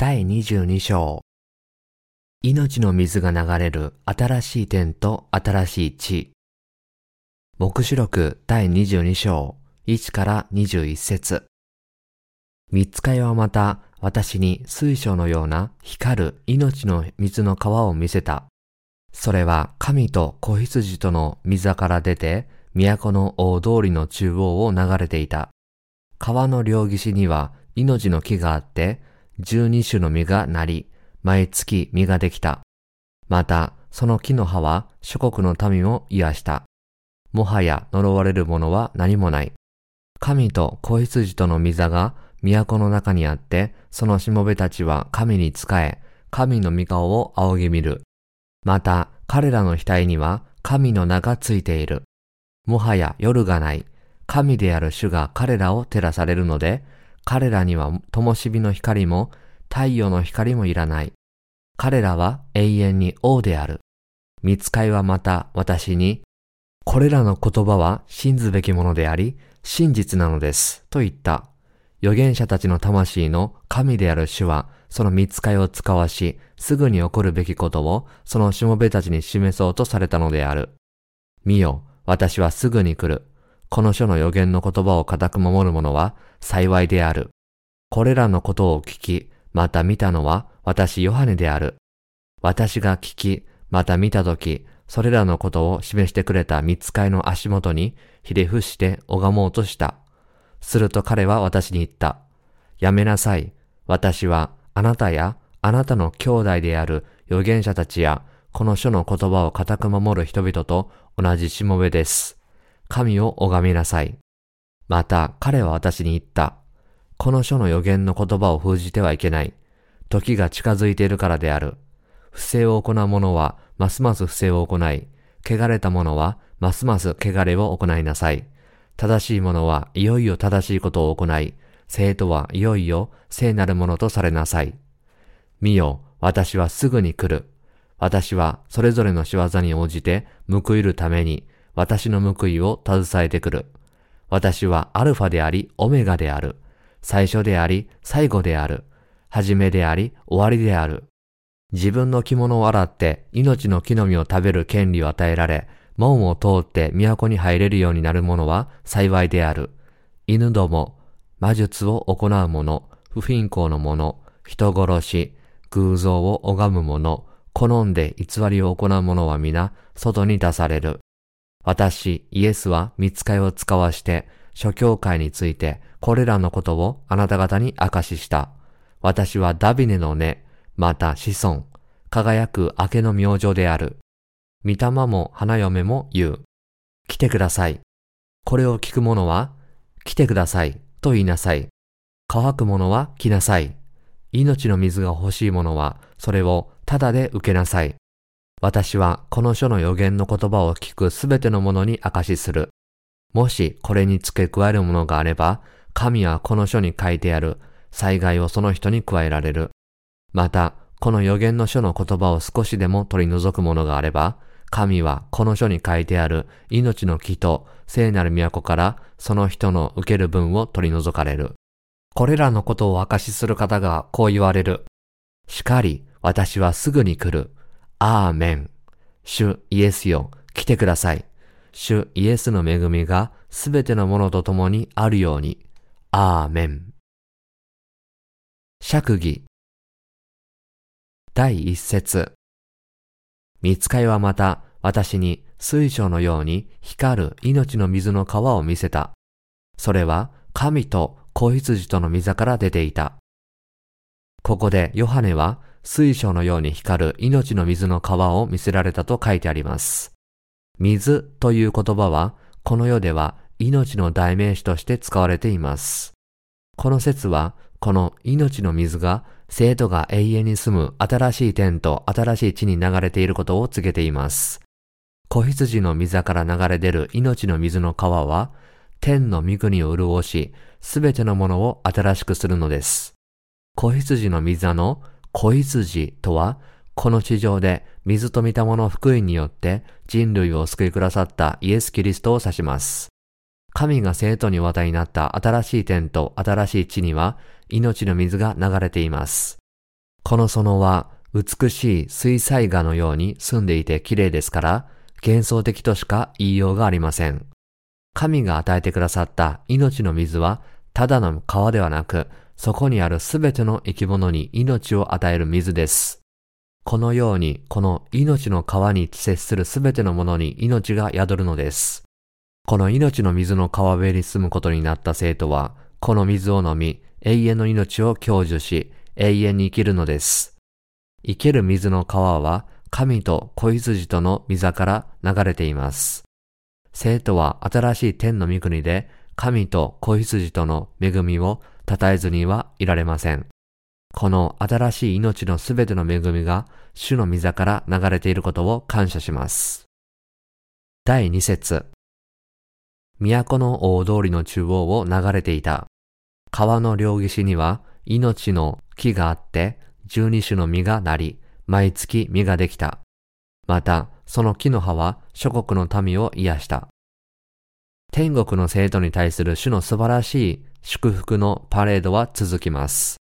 第22章命の水が流れる新しい天と新しい地目視録第22章1から21節三つかいはまた私に水晶のような光る命の水の川を見せた。それは神と子羊との水から出て都の大通りの中央を流れていた。川の両岸には命の木があって、十二種の実がなり、毎月実ができた。また、その木の葉は諸国の民を癒した。もはや呪われるものは何もない。神と子羊との御座が都の中にあって、そのしもべたちは神に仕え、神の御顔を仰ぎ見る。また、彼らの額には神の名がついている。もはや夜がない。神である主が彼らを照らされるので、彼らには灯火の光も太陽の光もいらない。彼らは永遠に王である。見つかいはまた私に、これらの言葉は信ずべきものであり、真実なのです。と言った。預言者たちの魂の神である主は、その見つかいを使わし、すぐに起こるべきことを、そのしもべたちに示そうとされたのである。見よ、私はすぐに来る。この書の予言の言葉を固く守る者は幸いである。これらのことを聞き、また見たのは私ヨハネである。私が聞き、また見たとき、それらのことを示してくれた見つかいの足元にひれ伏して拝もうとした。すると彼は私に言った。やめなさい。私はあなたやあなたの兄弟である預言者たちやこの書の言葉を固く守る人々と同じしもべです。神を拝みなさい。また彼は私に言った。この書の予言の言葉を封じてはいけない。時が近づいているからである。不正を行う者はますます不正を行い、汚れた者はますます汚れを行いなさい。正しい者はいよいよ正しいことを行い、生徒はいよいよ聖なるものとされなさい。見よ、私はすぐに来る。私はそれぞれの仕業に応じて報いるために私の報いを携えてくる。私はアルファでありオメガである。最初であり最後である。始めであり終わりである。自分の着物を洗って命の木の実を食べる権利を与えられ、門を通って都に入れるようになる者は幸いである。犬ども、魔術を行う者、不貧困の者、人殺し、偶像を拝む者、好んで偽りを行う者は皆、外に出される。私、イエスは見つかいを使わして、諸教会について、これらのことをあなた方に明かしした。私はダビネの根、また子孫、輝く明けの明星である。御霊も花嫁も言う。来てください。これを聞く者は、来てください、と言いなさい。乾く者は来なさい。命の水が欲しい者は、それをただで受けなさい。私はこの書の予言の言葉を聞くすべての者に証しする。もしこれに付け加えるものがあれば、神はこの書に書いてある災害をその人に加えられる。また、この予言の書の言葉を少しでも取り除くものがあれば、神はこの書に書いてある命の木と聖なる都からその人の受ける分を取り除かれる。これらのことを証しする方がこう言われる。しかり、私はすぐに来る。アーメン。主イエスよ、来てください。主イエスの恵みがすべてのものと共にあるように。アーメン。釈義。第一節。見つかいはまた私に水晶のように光る命の水の川を見せた。それは神と子羊との溝から出ていた。ここでヨハネは水晶のように光る命の水の川を見せられたと書いてあります。水という言葉はこの世では命の代名詞として使われています。この説はこの命の水が生徒が永遠に住む新しい天と新しい地に流れていることを告げています。子羊の水から流れ出る命の水の川は天の御国を潤し、すべてのものを新しくするのです。子羊の水の子羊とは、この地上で水と御霊の福音によって人類を救いくださったイエス・キリストを指します。神が生徒に渡りになった新しい天と新しい地には命の水が流れています。この園は美しい水彩画のように住んでいて綺麗ですから、幻想的としか言いようがありません。神が与えてくださった命の水は、ただの川ではなく、そこにあるすべての生き物に命を与える水です。このように、この命の川に接するすべてのものに命が宿るのです。この命の水の川辺に住むことになった生徒は、この水を飲み、永遠の命を享受し、永遠に生きるのです。生ける水の川は、神と子羊との溝から流れています。生徒は新しい天の御国で、神と子羊との恵みを称えずにはいられません。この新しい命のすべての恵みが主の溝から流れていることを感謝します。第2節都の大通りの中央を流れていた。川の両岸には命の木があって、十二種の実がなり、毎月実ができた。また、その木の葉は諸国の民を癒した。天国の生徒に対する主の素晴らしい祝福のパレードは続きます。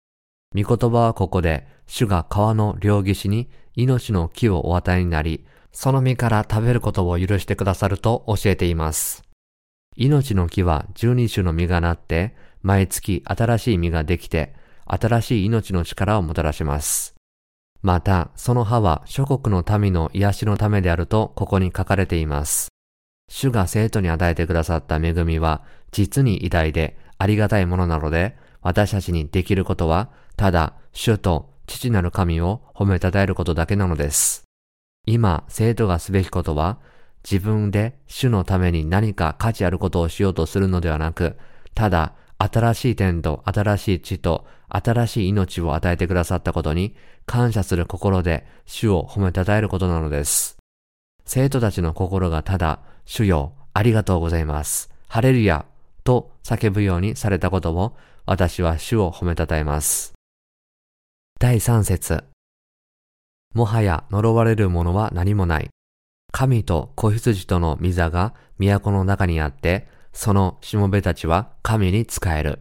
御言葉はここで、主が川の両岸に命の木をお与えになり、その実から食べることを許してくださると教えています。命の木は十二種の実がなって、毎月新しい実ができて、新しい命の力をもたらします。また、その葉は諸国の民の癒しのためであるとここに書かれています。主が生徒に与えてくださった恵みは実に偉大でありがたいものなので、私たちにできることは、ただ主と父なる神を褒めたたえることだけなのです。今、生徒がすべきことは、自分で主のために何か価値あることをしようとするのではなく、ただ新しい天と新しい地と新しい命を与えてくださったことに感謝する心で主を褒めたたえることなのです。生徒たちの心がただ、主よ、ありがとうございます。ハレルヤと叫ぶようにされたことを私は主を褒めたたえます。第三節もはや呪われるものは何もない。神と子羊との御座が都の中にあって、そのしもべたちは神に仕える。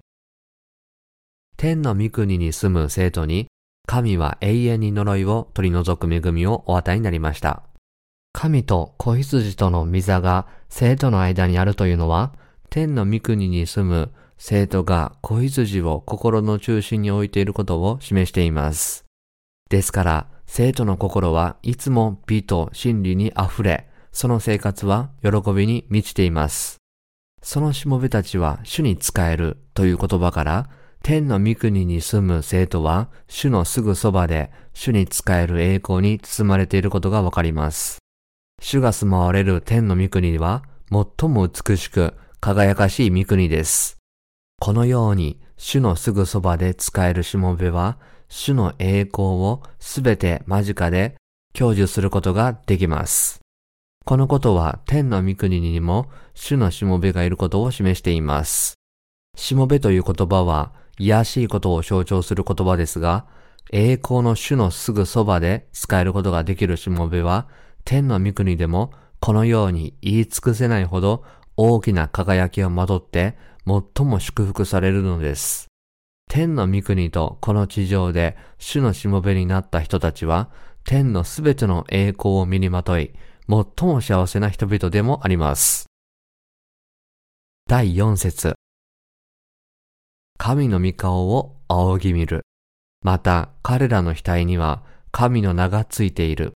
天の御国に住む生徒に、神は永遠に呪いを取り除く恵みをお与えになりました。神と子羊との御座が生徒の間にあるというのは、天の御国に住む生徒が子羊を心の中心に置いていることを示しています。ですから、生徒の心はいつも美と真理に溢れ、その生活は喜びに満ちています。そのしもべたちは主に仕えるという言葉から、天の御国に住む生徒は主のすぐそばで主に仕える栄光に包まれていることがわかります。主が住まわれる天の御国は最も美しく輝かしい御国です。このように主のすぐそばで使えるしもべは主の栄光をすべて間近で享受することができます。このことは天の御国にも主のしもべがいることを示しています。しもべという言葉は癒しいことを象徴する言葉ですが、栄光の主のすぐそばで使えることができるしもべは、天の御国でもこのように言い尽くせないほど大きな輝きをまとって最も祝福されるのです。天の御国とこの地上で主のしもべになった人たちは、天のすべての栄光を身にまとい、最も幸せな人々でもあります。第4節神の御顔を仰ぎ見る。また彼らの額には神の名がついている。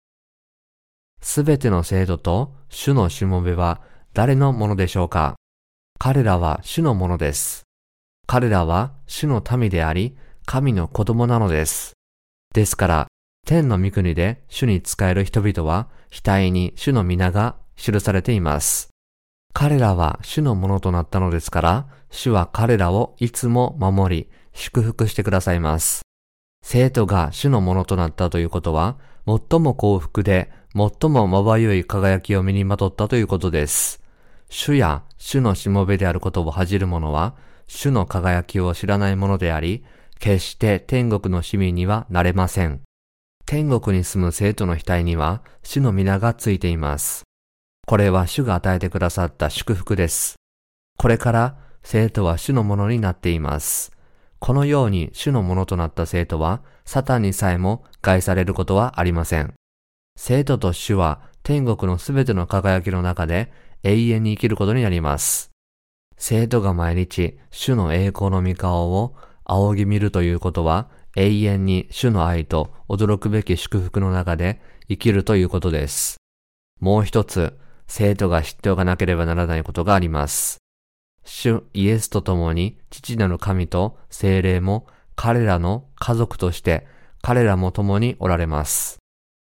すべての生徒と主のしもべは誰のものでしょうか？彼らは主のものです。彼らは主の民であり、神の子供なのです。ですから、天の御国で主に仕える人々は、額に主の皆が記されています。彼らは主のものとなったのですから、主は彼らをいつも守り、祝福してくださいます。生徒が主のものとなったということは、最も幸福で、最もまばゆい輝きを身にまとったということです。主や主のしもべであることを恥じる者は、主の輝きを知らないものであり、決して天国の市民にはなれません。天国に住む生徒の額には主の皆がついています。これは主が与えてくださった祝福です。これから生徒は主のものになっています。このように主のものとなった生徒は、サタンにさえも害されることはありません。生徒と主は天国のすべての輝きの中で永遠に生きることになります。生徒が毎日主の栄光の御顔を仰ぎ見るということは永遠に主の愛と驚くべき祝福の中で生きるということです。もう一つ、生徒が知っておかなければならないことがあります。主イエスと共に父なる神と精霊も彼らの家族として彼らも共におられます。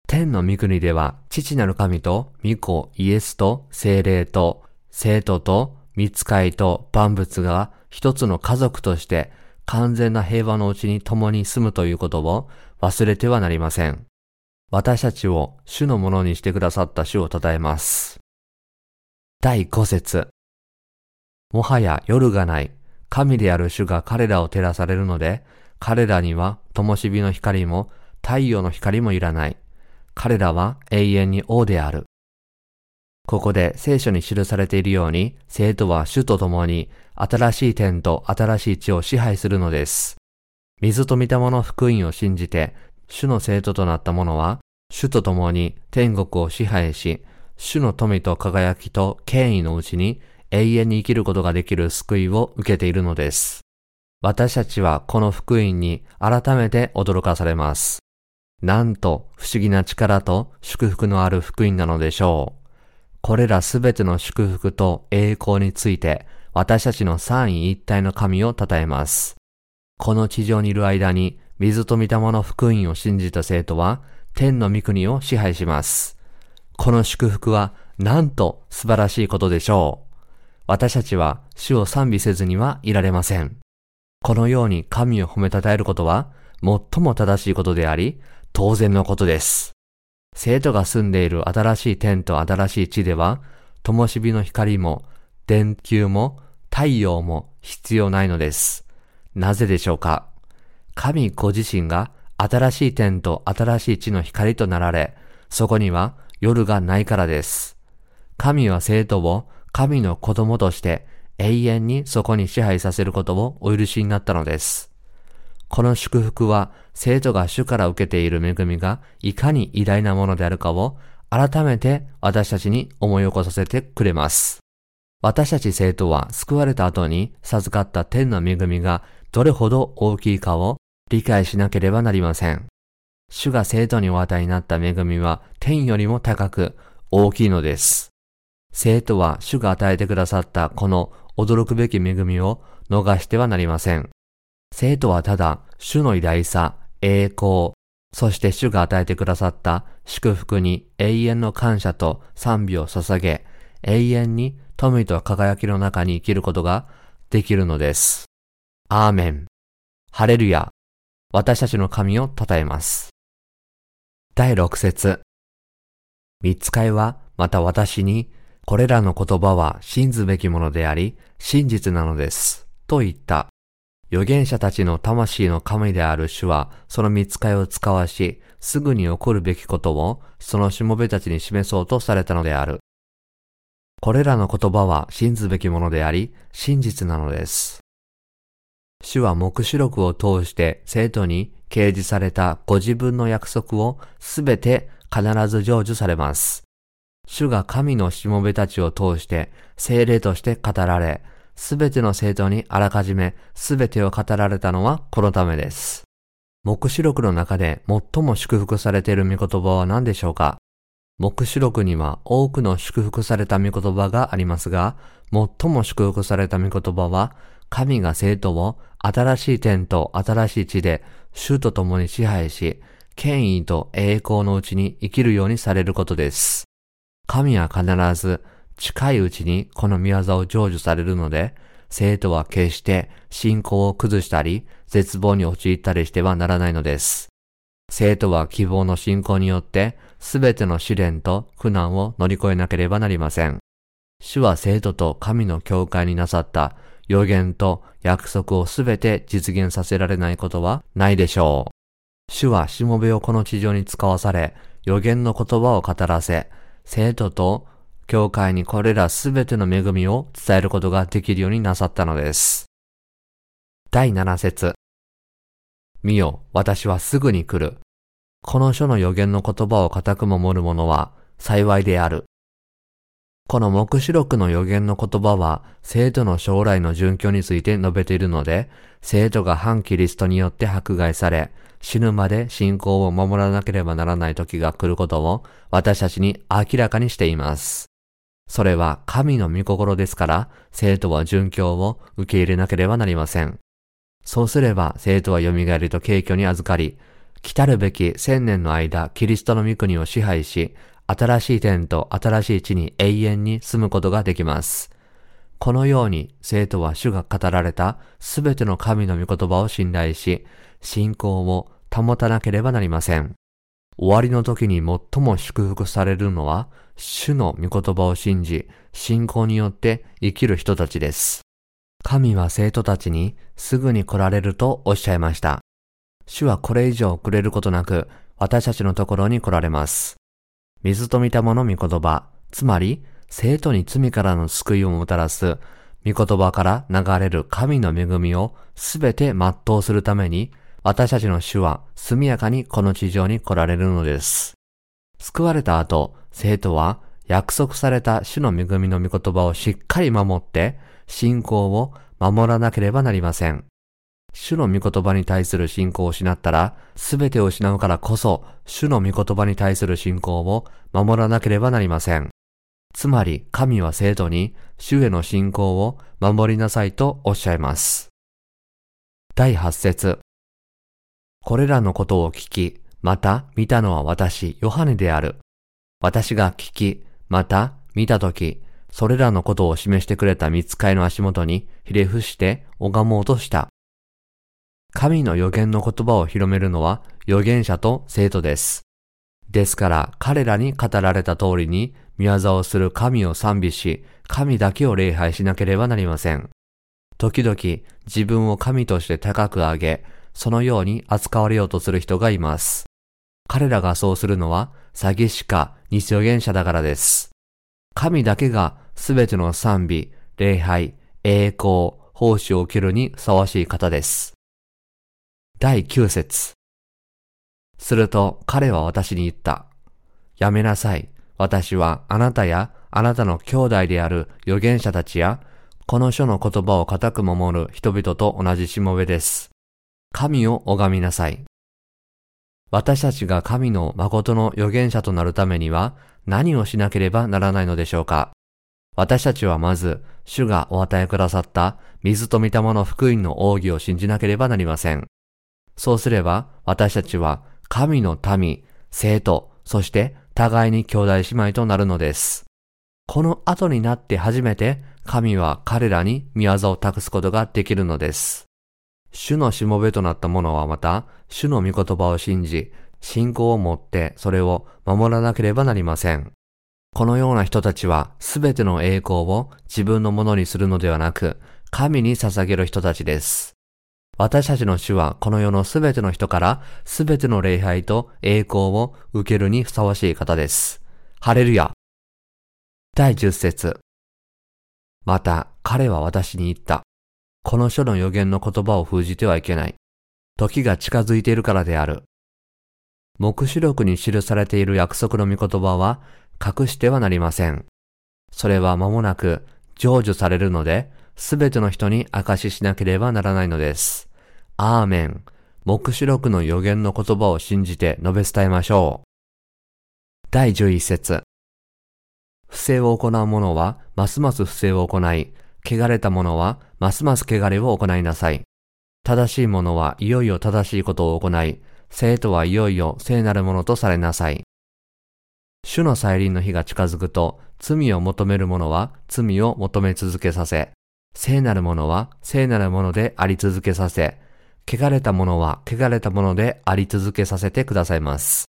天の御国では父なる神と御子イエスと精霊と生徒と見つかいと万物が一つの家族として完全な平和のうちに共に住むということを忘れてはなりません。私たちを主のものにしてくださった主を称えます。第5節もはや夜がない。神である主が彼らを照らされるので、彼らには灯火の光も太陽の光もいらない。彼らは永遠に王である。ここで聖書に記されているように、生徒は主と共に新しい天と新しい地を支配するのです。水と御霊の福音を信じて、主の生徒となった者は、主と共に天国を支配し、主の富と輝きと権威のうちに永遠に生きることができる救いを受けているのです。私たちはこの福音に改めて驚かされます。なんと不思議な力と祝福のある福音なのでしょう。これらすべての祝福と栄光について、私たちの三位一体の神を称えます。この地上にいる間に、水と御霊の福音を信じた生徒は、天の御国を支配します。この祝福は、なんと素晴らしいことでしょう。私たちは主を賛美せずにはいられません。このように神を褒めたたえることは、最も正しいことであり、当然のことです。生徒が住んでいる新しい天と新しい地では、灯火の光も、電球も、太陽も必要ないのです。なぜでしょうか？神ご自身が新しい天と新しい地の光となられ、そこには夜がないからです。神は生徒を神の子供として永遠にそこに支配させることをお許しになったのです。この祝福は生徒が主から受けている恵みがいかに偉大なものであるかを改めて私たちに思い起こさせてくれます。私たち生徒は救われた後に授かった天の恵みがどれほど大きいかを理解しなければなりません。主が生徒にお与えになった恵みは天よりも高く大きいのです。生徒は主が与えてくださったこの驚くべき恵みを逃してはなりません。生徒はただ、主の偉大さ、栄光、そして主が与えてくださった祝福に永遠の感謝と賛美を捧げ、永遠に富と輝きの中に生きることができるのです。アーメン。ハレルヤ。私たちの神を称えます。第六節。見つかいはまた私に、これらの言葉は信ずべきものであり、真実なのです。と言った。預言者たちの魂の神である主は、その見つかいを使わし、すぐに起こるべきことを、そのしもべたちに示そうとされたのである。これらの言葉は信ずべきものであり、真実なのです。主は目視録を通して生徒に掲示されたご自分の約束をすべて必ず成就されます。主が神のしもべたちを通して精霊として語られ、すべての生徒にあらかじめすべてを語られたのはこのためです。目視録の中で最も祝福されている御言葉は何でしょうか？目視録には多くの祝福された御言葉がありますが、最も祝福された御言葉は、神が生徒を新しい天と新しい地で主と共に支配し、権威と栄光のうちに生きるようにされることです。神は必ず近いうちにこの見業を成就されるので、生徒は決して信仰を崩したり、絶望に陥ったりしてはならないのです。生徒は希望の信仰によって、すべての試練と苦難を乗り越えなければなりません。主は生徒と神の教会になさった予言と約束をすべて実現させられないことはないでしょう。主はしもべをこの地上に使わされ、予言の言葉を語らせ、生徒と教会にこれらすべての恵みを伝えることができるようになさったのです。第7節見よ、私はすぐに来る。この書の予言の言葉を固く守る者は幸いである。この目視録の予言の言葉は、生徒の将来の殉教について述べているので、生徒が反キリストによって迫害され、死ぬまで信仰を守らなければならない時が来ることを私たちに明らかにしています。それは神の御心ですから、生徒は殉教を受け入れなければなりません。そうすれば生徒は蘇りと敬虚に預かり、来たるべき千年の間、キリストの御国を支配し、新しい天と新しい地に永遠に住むことができます。このように生徒は主が語られたすべての神の御言葉を信頼し、信仰を保たなければなりません。終わりの時に最も祝福されるのは、主の御言葉を信じ、信仰によって生きる人たちです。神は生徒たちにすぐに来られるとおっしゃいました。主はこれ以上遅れることなく、私たちのところに来られます。水と見たもの御言葉、つまり、生徒に罪からの救いをもたらす、御言葉から流れる神の恵みをすべて全うするために、私たちの主は速やかにこの地上に来られるのです。救われた後、生徒は約束された主の恵みの御言葉をしっかり守って、信仰を守らなければなりません。主の御言葉に対する信仰を失ったら、すべてを失うからこそ、主の御言葉に対する信仰を守らなければなりません。つまり、神は生徒に、主への信仰を守りなさいとおっしゃいます。第8節これらのことを聞き、また見たのは私、ヨハネである。私が聞き、また見たとき、それらのことを示してくれた見つかいの足元にひれ伏して拝もうとした。神の予言の言葉を広めるのは預言者と生徒です。ですから彼らに語られた通りに見業をする神を賛美し、神だけを礼拝しなければなりません。時々自分を神として高く上げ、そのように扱われようとする人がいます。彼らがそうするのは詐欺師か偽予言者だからです。神だけがすべての賛美、礼拝、栄光、奉仕を受けるにふさわしい方です。第9節すると彼は私に言った。やめなさい。私はあなたやあなたの兄弟である預言者たちや、この書の言葉を固く守る人々と同じしもべです。神を拝みなさい。私たちが神の誠の預言者となるためには何をしなければならないのでしょうか私たちはまず、主がお与えくださった水と御霊の福音の奥義を信じなければなりません。そうすれば、私たちは神の民、生徒、そして互いに兄弟姉妹となるのです。この後になって初めて神は彼らに見業を託すことができるのです。主のしもべとなった者はまた、主の御言葉を信じ、信仰を持ってそれを守らなければなりません。このような人たちはすべての栄光を自分のものにするのではなく、神に捧げる人たちです。私たちの主はこの世のすべての人からすべての礼拝と栄光を受けるにふさわしい方です。ハレルヤ。第10節また彼は私に言った。この書の予言の言葉を封じてはいけない。時が近づいているからである。目視録に記されている約束の御言葉は隠してはなりません。それは間もなく成就されるので、すべての人に証ししなければならないのです。アーメン。目視録の予言の言葉を信じて述べ伝えましょう。第11節不正を行う者はますます不正を行い、汚れた者はますます汚れを行いなさい。正しい者はいよいよ正しいことを行い、生徒はいよいよ聖なるものとされなさい。主の再臨の日が近づくと、罪を求める者は罪を求め続けさせ、聖なる者は聖なる者であり続けさせ、汚れた者は汚れた者であり続けさせてくださいます。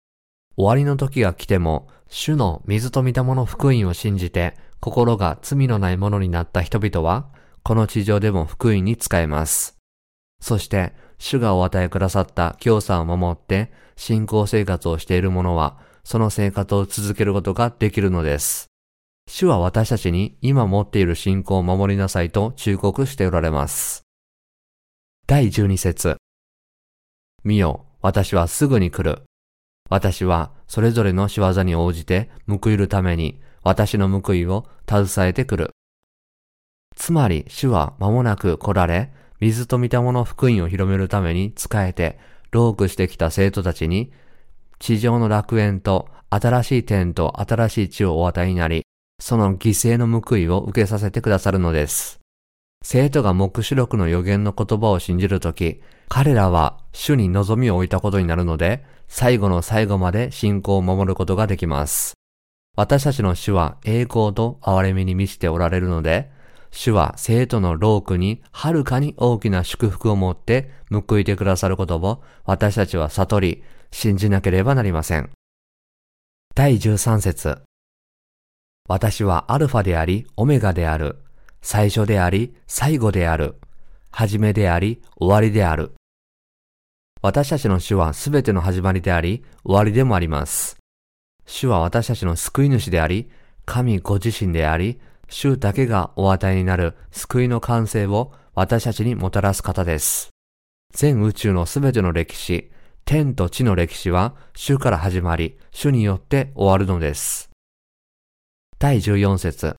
終わりの時が来ても、主の水と見たもの福音を信じて、心が罪のないものになった人々は、この地上でも福音に使えます。そして、主がお与えくださった教さを守って、信仰生活をしている者は、その生活を続けることができるのです。主は私たちに今持っている信仰を守りなさいと忠告しておられます。第12節見よ、私はすぐに来る。私はそれぞれの仕業に応じて報いるために私の報いを携えてくる。つまり主は間もなく来られ、水と見たもの福音を広めるために仕えて、労苦してきた生徒たちに、地上の楽園と新しい天と新しい地をお与えになり、その犠牲の報いを受けさせてくださるのです。生徒が目視録の予言の言葉を信じるとき、彼らは主に望みを置いたことになるので、最後の最後まで信仰を守ることができます。私たちの主は栄光と憐れみに満ちておられるので、主は生徒の労苦にはるかに大きな祝福を持って報いてくださることを私たちは悟り、信じなければなりません。第13節私はアルファであり、オメガである。最初であり、最後である。始めであり、終わりである。私たちの主はすべての始まりであり、終わりでもあります。主は私たちの救い主であり、神ご自身であり、主だけがお与えになる救いの完成を私たちにもたらす方です。全宇宙のすべての歴史、天と地の歴史は主から始まり、主によって終わるのです。第14節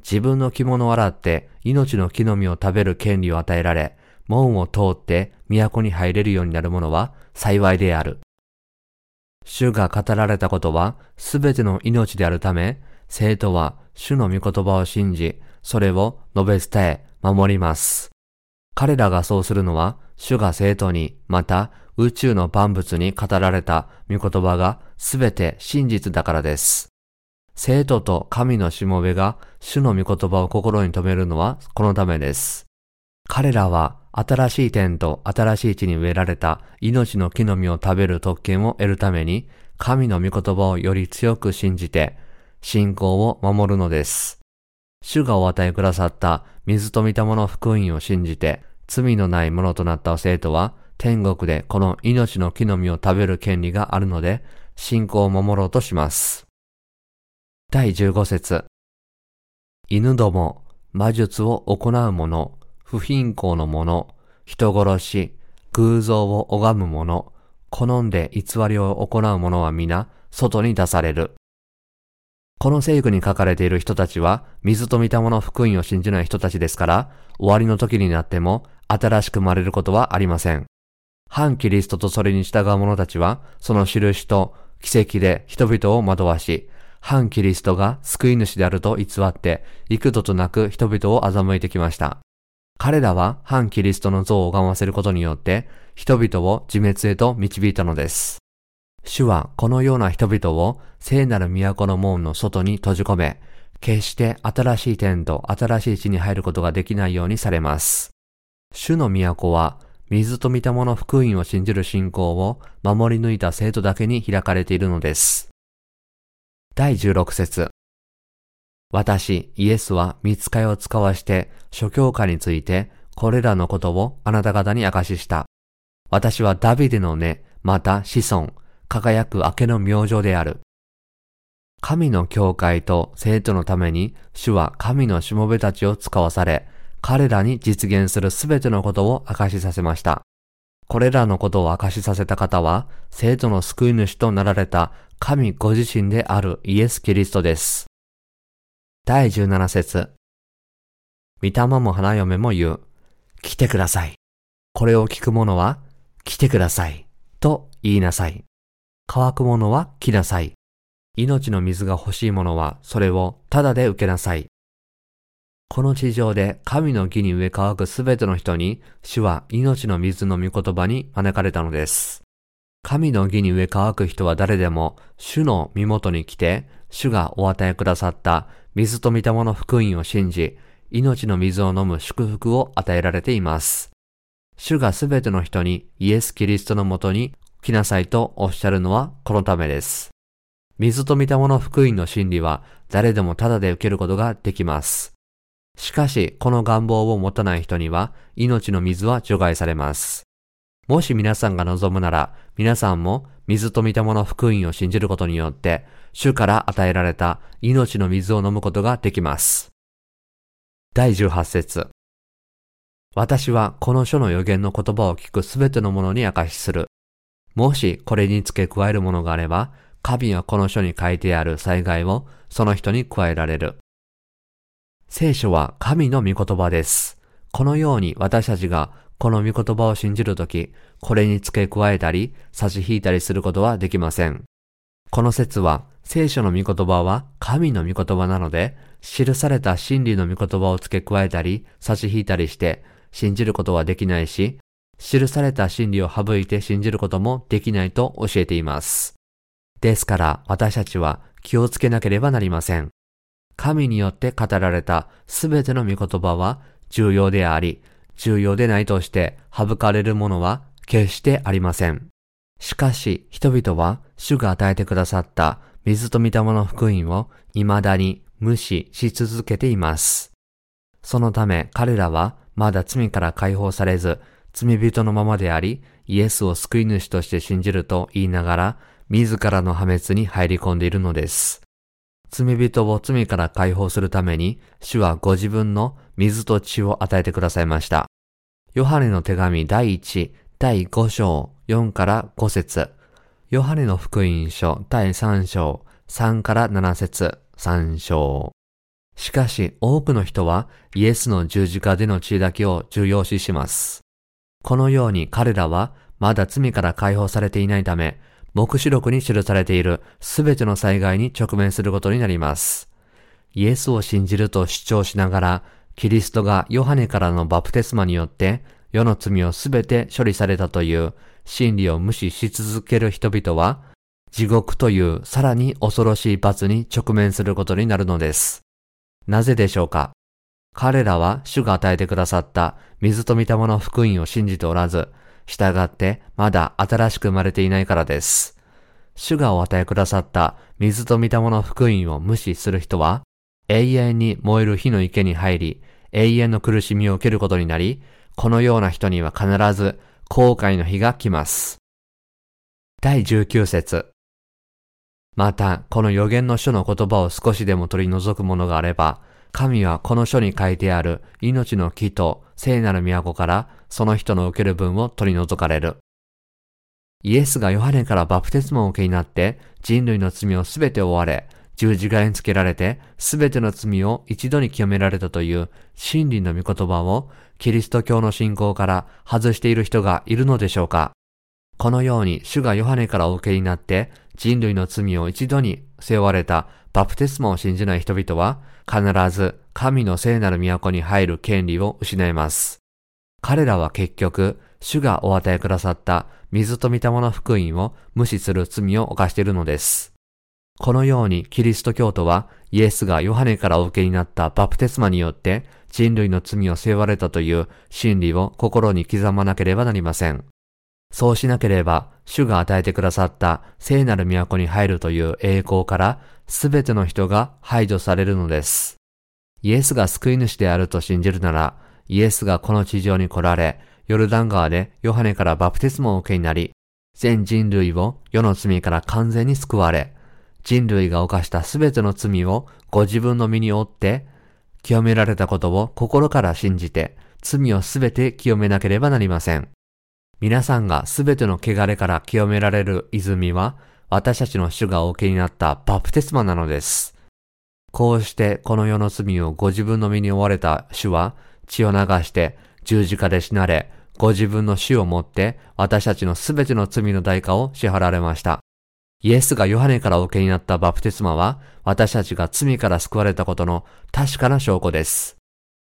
自分の着物を洗って命の木の実を食べる権利を与えられ、門を通って都に入れるようになる者は幸いである。主が語られたことはすべての命であるため、生徒は主の御言葉を信じ、それを述べ伝え、守ります。彼らがそうするのは、主が生徒に、また宇宙の万物に語られた御言葉がすべて真実だからです。生徒と神のしもべが主の御言葉を心に留めるのはこのためです。彼らは新しい天と新しい地に植えられた命の木の実を食べる特権を得るために、神の御言葉をより強く信じて、信仰を守るのです。主がお与えくださった水と御霊の福音を信じて、罪のないものとなった生徒は、天国でこの命の木の実を食べる権利があるので、信仰を守ろうとします。第15節犬ども、魔術を行う者、不貧困の者、人殺し、偶像を拝む者、好んで偽りを行う者は皆、外に出される。この聖句に書かれている人たちは、水と御霊の福音を信じない人たちですから、終わりの時になっても、新しく生まれることはありません。反キリストとそれに従う者たちは、その印と奇跡で人々を惑わし、反キリストが救い主であると偽って、幾度となく人々を欺いてきました。彼らは反キリストの像を拝ませることによって、人々を自滅へと導いたのです。主はこのような人々を聖なる都の門の外に閉じ込め、決して新しい天と新しい地に入ることができないようにされます。主の都は、水と見たもの福音を信じる信仰を守り抜いた生徒だけに開かれているのです。第16節私、イエスは見つかいを使わして諸教科についてこれらのことをあなた方に明かしした。私はダビデの根、また子孫、輝く明けの明星である。神の教会と生徒のために主は神のしもべたちを使わされ、彼らに実現するすべてのことを明かしさせました。これらのことを明かしさせた方は、生徒の救い主となられた神ご自身であるイエス・キリストです。第17節御霊も花嫁も言う。来てください。これを聞く者は、来てください。と言いなさい。乾く者は来なさい。命の水が欲しい者は、それをただで受けなさい。この地上で神の木に植え乾くすべての人に、主は命の水の御言葉に招かれたのです。神の義に植え乾く人は誰でも、主の身元に来て、主がお与えくださった水と御霊の福音を信じ、命の水を飲む祝福を与えられています。主がすべての人にイエス・キリストのもとに来なさいとおっしゃるのはこのためです。水と御霊の福音の真理は誰でもただで受けることができます。しかし、この願望を持たない人には命の水は除外されます。もし皆さんが望むなら、皆さんも水と御霊の福音を信じることによって、主から与えられた命の水を飲むことができます。第18節私はこの書の予言の言葉を聞くすべてのものに明かしする。もしこれに付け加えるものがあれば、神はこの書に書いてある災害をその人に加えられる。聖書は神の御言葉です。このように私たちがこの御言葉を信じるとき、これに付け加えたり、差し引いたりすることはできません。この説は、聖書の御言葉は神の御言葉なので、記された真理の御言葉を付け加えたり、差し引いたりして、信じることはできないし、記された真理を省いて信じることもできないと教えています。ですから私たちは気をつけなければなりません。神によって語られたすべての御言葉は重要であり、重要でないとして省かれるものは決してありません。しかし人々は主が与えてくださった水と御霊の福音を未だに無視し続けています。そのため彼らはまだ罪から解放されず、罪人のままであり、イエスを救い主として信じると言いながら、自らの破滅に入り込んでいるのです。罪人を罪から解放するために、主はご自分の水と血を与えてくださいました。ヨハネの手紙第1、第5章4から5節ヨハネの福音書第3章3から7節3章しかし多くの人はイエスの十字架での血だけを重要視します。このように彼らはまだ罪から解放されていないため、目視録に記されているすべての災害に直面することになります。イエスを信じると主張しながら、キリストがヨハネからのバプテスマによって世の罪をすべて処理されたという真理を無視し続ける人々は、地獄というさらに恐ろしい罰に直面することになるのです。なぜでしょうか？彼らは主が与えてくださった水と御霊の福音を信じておらず、従ってまだ新しく生まれていないからです。主がお与えくださった水と御霊の福音を無視する人は、永遠に燃える火の池に入り、永遠の苦しみを受けることになり、このような人には必ず後悔の日が来ます。第19節また、この予言の書の言葉を少しでも取り除くものがあれば、神はこの書に書いてある命の木と聖なる都からその人の受ける分を取り除かれる。イエスがヨハネからバプテスマを受けになって人類の罪をすべて追われ、十字架につけられてすべての罪を一度に清められたという真理の御言葉をキリスト教の信仰から外している人がいるのでしょうか？このように主がヨハネからお受けになって人類の罪を一度に背負われたバプテスマを信じない人々は必ず神の聖なる都に入る権利を失います。彼らは結局、主がお与えくださった水と御霊の福音を無視する罪を犯しているのです。このようにキリスト教徒はイエスがヨハネからお受けになったバプテスマによって人類の罪を背負われたという真理を心に刻まなければなりません。そうしなければ、主が与えてくださった聖なる都に入るという栄光からすべての人が排除されるのです。イエスが救い主であると信じるなら、イエスがこの地上に来られ、ヨルダン川でヨハネからバプテスマを受けになり、全人類を世の罪から完全に救われ、人類が犯したすべての罪をご自分の身に負って、清められたことを心から信じて、罪をすべて清めなければなりません。皆さんがすべての汚れから清められる泉は、私たちの主がお受けになったバプテスマなのです。こうしてこの世の罪をご自分の身に追われた主は、血を流して十字架で死なれ、ご自分の死をもって私たちのすべての罪の代価を支払われました。イエスがヨハネからお受けになったバプテスマは、私たちが罪から救われたことの確かな証拠です。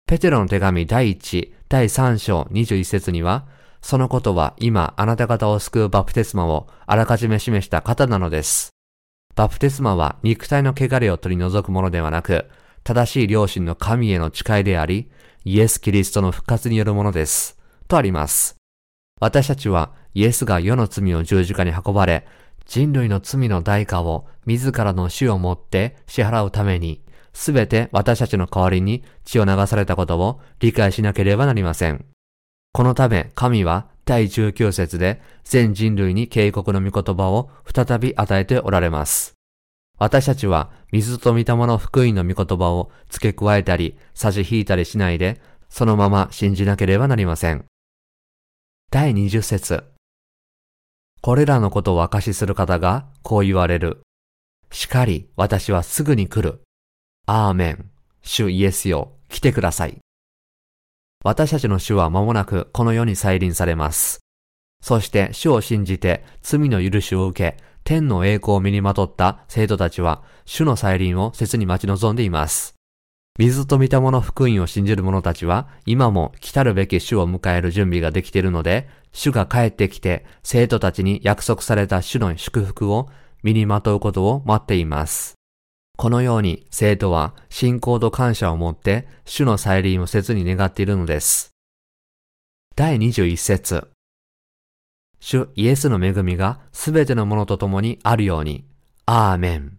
ペテロの手紙第1、第3章21節には、そのことは今あなた方を救うバプテスマをあらかじめ示した方なのです。バプテスマは肉体の汚れを取り除くものではなく、正しい良心の神への誓いであり、イエス・キリストの復活によるものです。とあります。私たちはイエスが世の罪を十字架に運ばれ、人類の罪の代価を自らの死をもって支払うために、すべて私たちの代わりに血を流されたことを理解しなければなりません。このため神は第19節で全人類に警告の御言葉を再び与えておられます。私たちは水と御霊の福音の御言葉を付け加えたり差し引いたりしないでそのまま信じなければなりません。第20節これらのことを証しする方がこう言われる。しかり、私はすぐに来る。アーメン。主イエスよ、来てください。私たちの主は間もなくこの世に再臨されます。そして主を信じて罪の許しを受け、天の栄光を身にまとった生徒たちは、主の再臨を切に待ち望んでいます。水と見たもの福音を信じる者たちは、今も来たるべき主を迎える準備ができているので、主が帰ってきて、生徒たちに約束された主の祝福を身にまとうことを待っています。このように生徒は信仰と感謝を持って主の再臨を切に願っているのです。第21節主イエスの恵みがすべてのものと共にあるように。アーメン。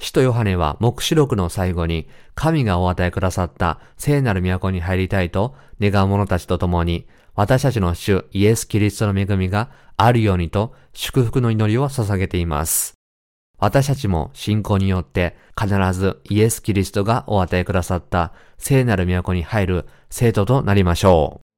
使徒ヨハネは目視録の最後に神がお与えくださった聖なる都に入りたいと願う者たちと共に私たちの主イエス・キリストの恵みがあるようにと祝福の祈りを捧げています。私たちも信仰によって必ずイエス・キリストがお与えくださった聖なる都に入る生徒となりましょう。